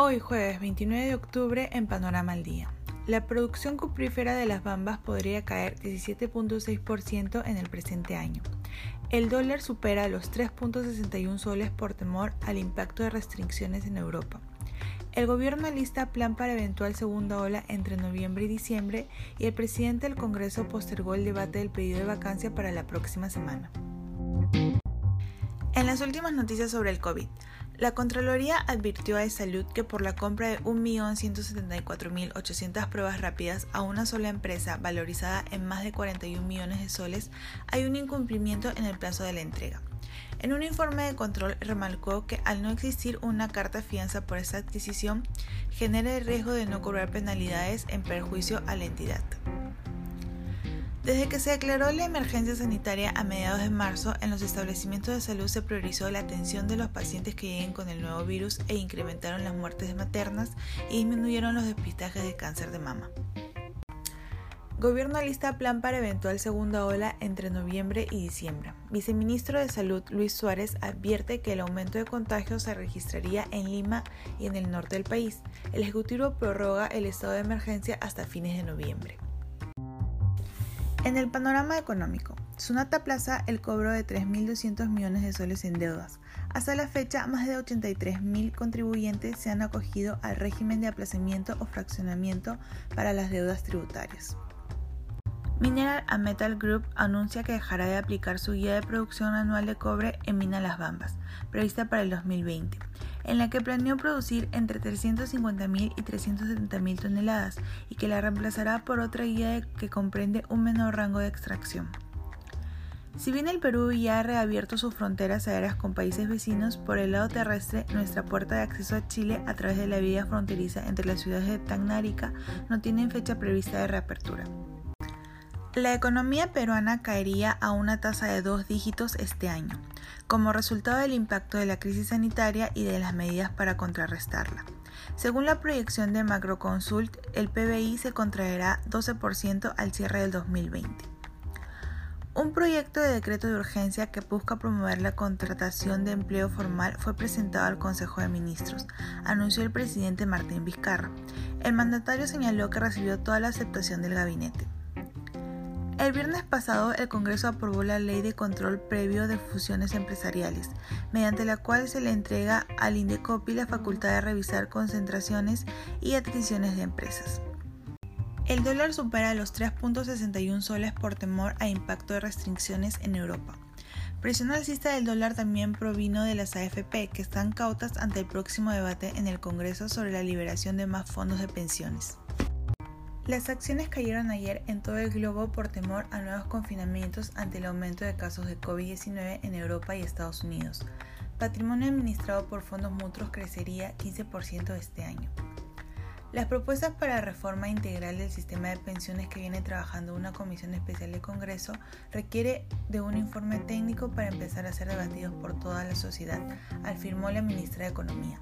Hoy jueves 29 de octubre en Panorama al Día. La producción cuprífera de las bambas podría caer 17.6% en el presente año. El dólar supera los 3.61 soles por temor al impacto de restricciones en Europa. El gobierno alista plan para eventual segunda ola entre noviembre y diciembre y el presidente del Congreso postergó el debate del pedido de vacancia para la próxima semana. En las últimas noticias sobre el COVID, la Contraloría advirtió a Salud que por la compra de 1.174.800 pruebas rápidas a una sola empresa valorizada en más de 41 millones de soles hay un incumplimiento en el plazo de la entrega. En un informe de control remarcó que al no existir una carta fianza por esta adquisición, genera el riesgo de no cobrar penalidades en perjuicio a la entidad. Desde que se declaró la emergencia sanitaria a mediados de marzo, en los establecimientos de salud se priorizó la atención de los pacientes que lleguen con el nuevo virus e incrementaron las muertes maternas y disminuyeron los despistajes de cáncer de mama. Gobierno lista plan para eventual segunda ola entre noviembre y diciembre. Viceministro de Salud Luis Suárez advierte que el aumento de contagios se registraría en Lima y en el norte del país. El Ejecutivo prorroga el estado de emergencia hasta fines de noviembre. En el panorama económico, Sunata plaza el cobro de 3.200 millones de soles en deudas. Hasta la fecha, más de 83.000 contribuyentes se han acogido al régimen de aplazamiento o fraccionamiento para las deudas tributarias. Mineral a Metal Group anuncia que dejará de aplicar su guía de producción anual de cobre en Mina Las Bambas, prevista para el 2020 en la que planeó producir entre 350.000 y 370.000 toneladas y que la reemplazará por otra guía que comprende un menor rango de extracción. Si bien el Perú ya ha reabierto sus fronteras aéreas con países vecinos, por el lado terrestre, nuestra puerta de acceso a Chile a través de la vía fronteriza entre las ciudades de Tacna no tiene fecha prevista de reapertura. La economía peruana caería a una tasa de dos dígitos este año, como resultado del impacto de la crisis sanitaria y de las medidas para contrarrestarla. Según la proyección de Macroconsult, el PBI se contraerá 12% al cierre del 2020. Un proyecto de decreto de urgencia que busca promover la contratación de empleo formal fue presentado al Consejo de Ministros, anunció el presidente Martín Vizcarra. El mandatario señaló que recibió toda la aceptación del gabinete. El viernes pasado, el Congreso aprobó la Ley de Control Previo de Fusiones Empresariales, mediante la cual se le entrega al INDECOPI la facultad de revisar concentraciones y adquisiciones de empresas. El dólar supera los 3.61 soles por temor a impacto de restricciones en Europa. Presión alcista del dólar también provino de las AFP, que están cautas ante el próximo debate en el Congreso sobre la liberación de más fondos de pensiones. Las acciones cayeron ayer en todo el globo por temor a nuevos confinamientos ante el aumento de casos de COVID-19 en Europa y Estados Unidos. Patrimonio administrado por fondos mutuos crecería 15% este año. Las propuestas para reforma integral del sistema de pensiones que viene trabajando una comisión especial del Congreso requiere de un informe técnico para empezar a ser debatidos por toda la sociedad, afirmó la ministra de Economía.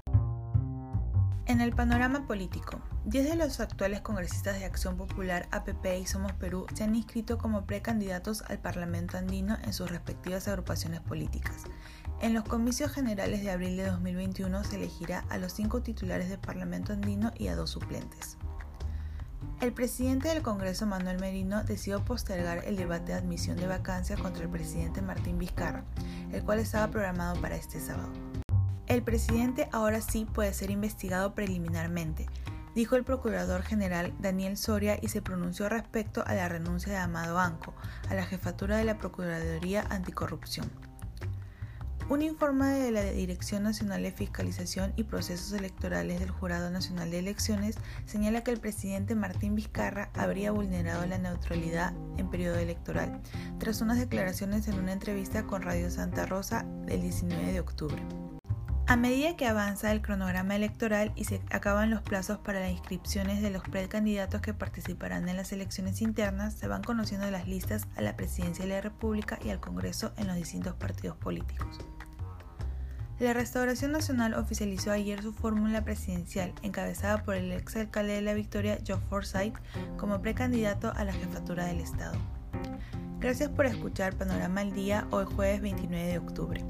En el panorama político, 10 de los actuales congresistas de Acción Popular, APP y Somos Perú se han inscrito como precandidatos al Parlamento andino en sus respectivas agrupaciones políticas. En los comicios generales de abril de 2021 se elegirá a los cinco titulares del Parlamento andino y a dos suplentes. El presidente del Congreso, Manuel Merino, decidió postergar el debate de admisión de vacancia contra el presidente Martín Vizcarra, el cual estaba programado para este sábado. El presidente ahora sí puede ser investigado preliminarmente, dijo el procurador general Daniel Soria y se pronunció respecto a la renuncia de Amado Anco a la jefatura de la Procuraduría Anticorrupción. Un informe de la Dirección Nacional de Fiscalización y Procesos Electorales del Jurado Nacional de Elecciones señala que el presidente Martín Vizcarra habría vulnerado la neutralidad en periodo electoral, tras unas declaraciones en una entrevista con Radio Santa Rosa del 19 de octubre. A medida que avanza el cronograma electoral y se acaban los plazos para las inscripciones de los precandidatos que participarán en las elecciones internas, se van conociendo las listas a la presidencia de la República y al Congreso en los distintos partidos políticos. La Restauración Nacional oficializó ayer su fórmula presidencial, encabezada por el ex alcalde de la Victoria, Joe Forsyth, como precandidato a la jefatura del Estado. Gracias por escuchar Panorama al Día hoy jueves 29 de octubre.